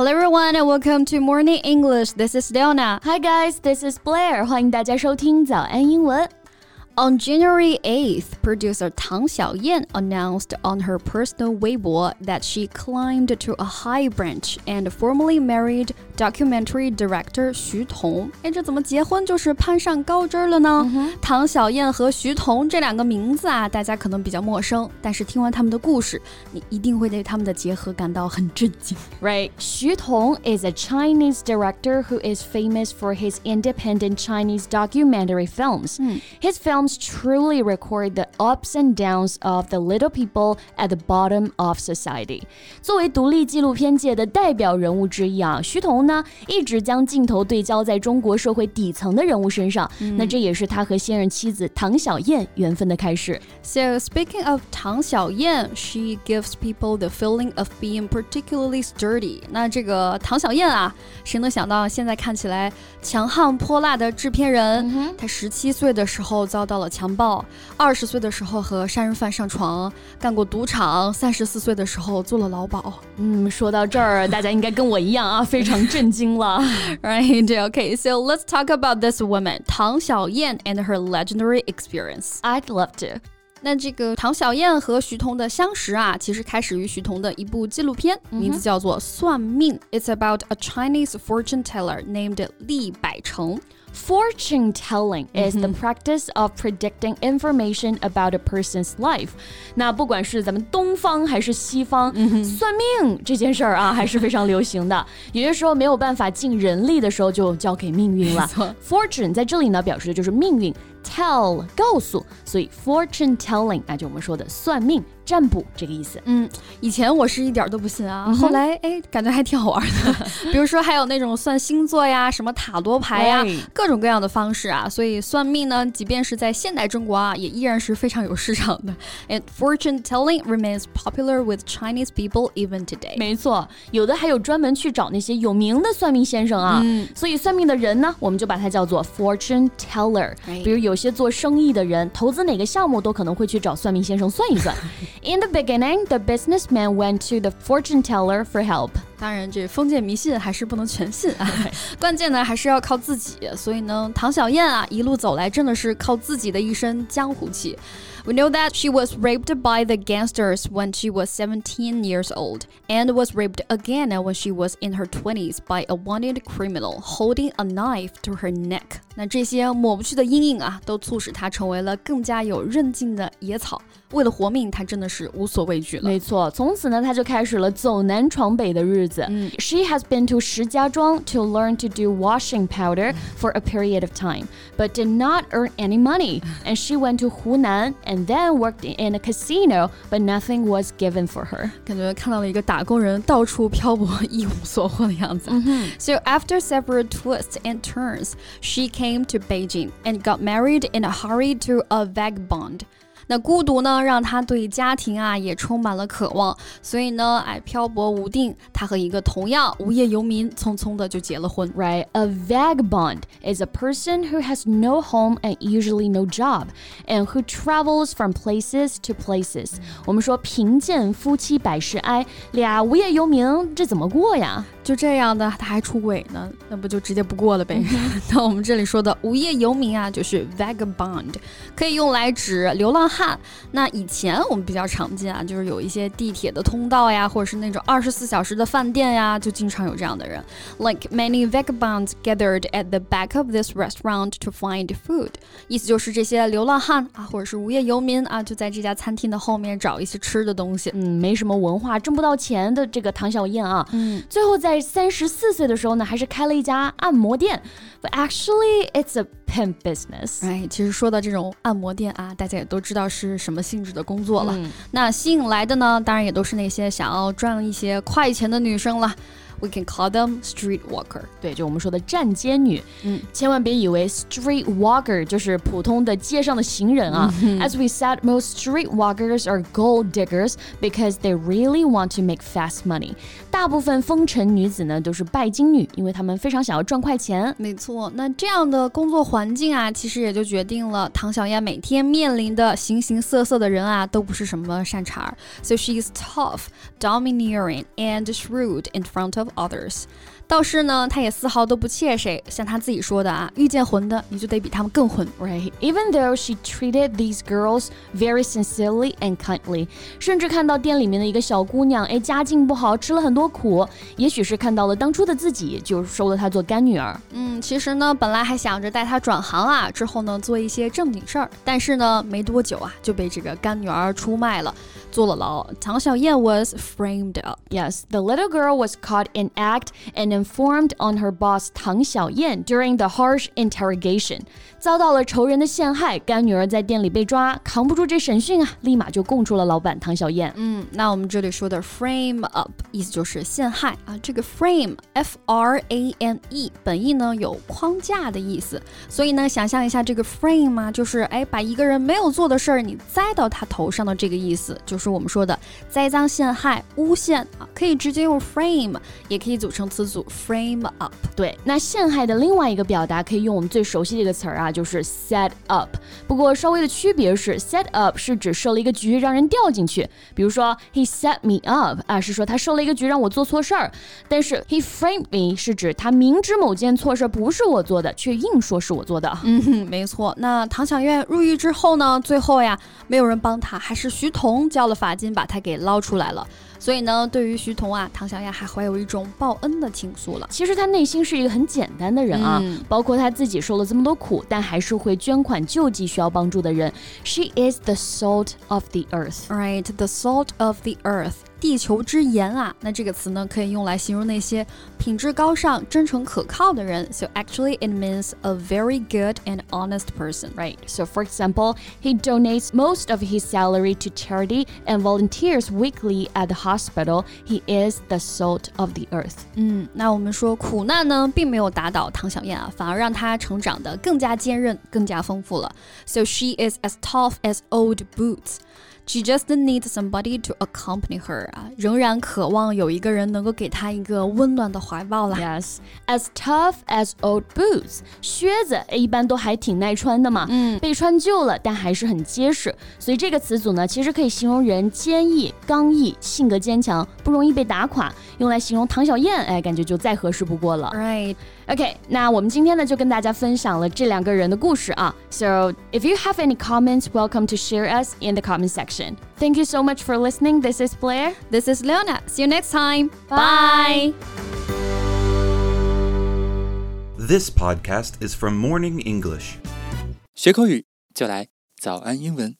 Hello everyone and welcome to Morning English. This is Leona. Hi guys, this is Blair. 欢迎大家收听早安英文。 On January 8th, producer Tang Xiaoyan announced on her personal Weibo that she climbed to a high branch and formally married documentary director Xu Tong。哎，这怎么结婚就是攀上高枝了呢？唐小燕和徐彤这两个名字啊，大家可能比较陌生，但是听完他们的故事，你一定会对他们的结合感到很震惊。Right, Xu Tong is a Chinese director who is famous for his independent Chinese documentary films. His films films truly record the ups and downs of the little people at the bottom of society。作为独立纪录片界的代表人物之一啊，徐彤呢一直将镜头对焦在中国社会底层的人物身上。嗯、那这也是他和现任妻子唐小燕缘分的开始。So speaking of 唐小燕，she gives people the feeling of being particularly sturdy。那这个唐小燕啊，谁能想到现在看起来强悍泼辣的制片人，她十七岁的时候遭到。 到了强暴，二十岁的时候和杀人犯上床，干过赌场，三十四岁的时候做了劳保。嗯，说到这儿，大家应该跟我一样啊，非常震惊了。Right? Okay, so let's talk about this woman, 唐小燕 and her legendary experience. I'd love to. 那这个唐小燕和徐彤的相识啊，其实开始于徐彤的一部纪录片，名字叫做《算命》。It's about a Chinese fortune teller named 厉百成。 Fortune telling is the practice of predicting information about a person's life。那不管是咱们东方还是西方，算命这件事儿啊，还是非常流行的。有些时候没有办法尽人力的时候，就交给命运了。Fortune 在这里呢，表示的就是命运。Tell 告诉，所以 fortune telling 那，就我们说的算命。占卜这个意思。嗯，以前我是一点都不信啊，后来哎，感觉还挺好玩的。比如说还有那种算星座呀、什么塔罗牌呀，各种各样的方式啊。所以算命呢，即便是在现代中国啊，也依然是非常有市场的。And fortune telling remains popular with Chinese people even today。没错，有的还有专门去找那些有名的算命先生啊。所以算命的人呢，我们就把它叫做 fortune teller。比如有些做生意的人，投资哪个项目都可能会去找算命先生算一算。In the beginning, the businessman went to the fortune teller for help. 当然，这封建迷信还是不能全信啊，关键呢还是要靠自己。所以呢，唐小燕啊，一路走来真的是靠自己的一身江湖气。We know that she was raped by the gangsters when she was 17 years old and was raped again when she was in her 20s by a wanted criminal holding a knife to her neck. 那这些抹不去的阴影啊，都促使她成为了更加有韧劲的野草。为了活命，她真的是无所畏惧了。没错，从此呢，她就开始了走南闯北的日子。嗯，She has been to 石家庄 to learn to do washing powder for a period of time, but did not earn any money. And she went to Hunan and then worked in a casino, but nothing was given for her. 感觉看到了一个打工人到处漂泊、一无所获的样子。So after several twists and turns, she came to Beijing and got married in a hurry to a vagabond. 那孤独呢，让他对家庭啊也充满了渴望，所以呢，哎，漂泊无定，他和一个同样无业游民匆匆的就结了婚。Right, a vagabond is a person who has no home and usually no job, and who travels from places to places. 我们说贫贱夫妻百事哀，俩无业游民这怎么过呀？就这样的，他还出轨呢，那不就直接不过了呗？那我们这里说的无业游民啊，就是 vagabond，可以用来指流浪汉。那以前我们比较常见啊，就是有一些地铁的通道呀，或者是那种二十四小时的饭店呀，就经常有这样的人。Like many vagabonds gathered at the back of this restaurant to find food，意思就是这些流浪汉啊，或者是无业游民啊，就在这家餐厅的后面找一些吃的东西。嗯，没什么文化，挣不到钱的这个唐小燕啊，嗯，最后在。在三十四岁的时候呢，还是开了一家按摩店。But actually, it's a pimp business. 哎，其实说到这种按摩店啊，大家也都知道是什么性质的工作了。那吸引来的呢，当然也都是那些想要赚一些快钱的女生了。We can call them street walker，对，就我们说的站街女。嗯，千万别以为 street walker 就是普通的街上的行人啊。As we said, most street walkers are gold diggers because they really want to make fast money。大部分风尘女子呢都是拜金女，因为她们非常想要赚快钱。没错，那这样的工作环境啊，其实也就决定了唐小燕每天面临的形形色色的人啊，都不是什么善茬。So she is tough, domineering, and shrewd in front of others。倒是呢，他也丝毫都不怯谁，像他自己说的啊，遇见混的你就得比他们更混，right? Even though she treated these girls very sincerely and kindly，甚至看到店里面的一个小姑娘，哎，家境不好，吃了很多苦，也许是看到了当初的自己，就收了她做干女儿。嗯，其实呢，本来还想着带她转行啊，之后呢做一些正经事儿，但是呢，没多久啊就被这个干女儿出卖了。坐了牢。唐小燕 was framed up. Yes, the little girl was caught in act and informed on her boss Tang Xiaoyan during the harsh interrogation. 遭到了仇人的陷害，干女儿在店里被抓，扛不住这审讯啊，立马就供出了老板唐小燕。嗯，那我们这里说的 frame up 意思就是陷害啊。这个 frame f r a m e 本意呢有框架的意思，所以呢，想象一下这个 frame 嘛，就是哎把一个人没有做的事儿你栽到他头上的这个意思，就是我们说的栽赃陷害、诬陷啊，可以直接用 frame，也可以组成词组 frame up。对，那陷害的另外一个表达可以用我们最熟悉的一个词儿啊。就是 set up，不过稍微的区别是，set up 是指设了一个局让人掉进去，比如说 he set me up 啊，是说他设了一个局让我做错事儿，但是 he framed me 是指他明知某件错事不是我做的，却硬说是我做的。嗯，哼，没错。那唐小燕入狱之后呢，最后呀，没有人帮他，还是徐彤交了罚金把他给捞出来了。所以呢，对于徐彤啊，唐小燕还怀有一种报恩的情愫了。其实他内心是一个很简单的人啊，包括他自己受了这么多苦，但还是会捐款救济需要帮助的人。She is the salt of the earth. Right, the salt of the earth. 地球之盐啊，那这个词呢，可以用来形容那些品质高尚、真诚可靠的人。So actually, it means a very good and honest person, right? So for example, he donates most of his salary to charity and volunteers weekly at the hospital. He is the salt of the earth. 嗯，那我们说苦难呢，并没有打倒唐小燕啊，反而让她成长得更加坚韧、更加丰富了。So she is as tough as old boots. She just needs somebody to accompany her 啊，仍然渴望有一个人能够给她一个温暖的怀抱啦。Yes, as tough as old boots，靴子一般都还挺耐穿的嘛，嗯，被穿旧了，但还是很结实。所以这个词组呢，其实可以形容人坚毅、刚毅、性格坚强，不容易被打垮。用来形容唐小燕，哎，感觉就再合适不过了。Right. OK，那我们今天呢就跟大家分享了这两个人的故事啊。So if you have any comments, welcome to share us in the comment section. Thank you so much for listening. This is Blair. This is Leona. See you next time. Bye. This podcast is from Morning English. 学口语就来早安英文。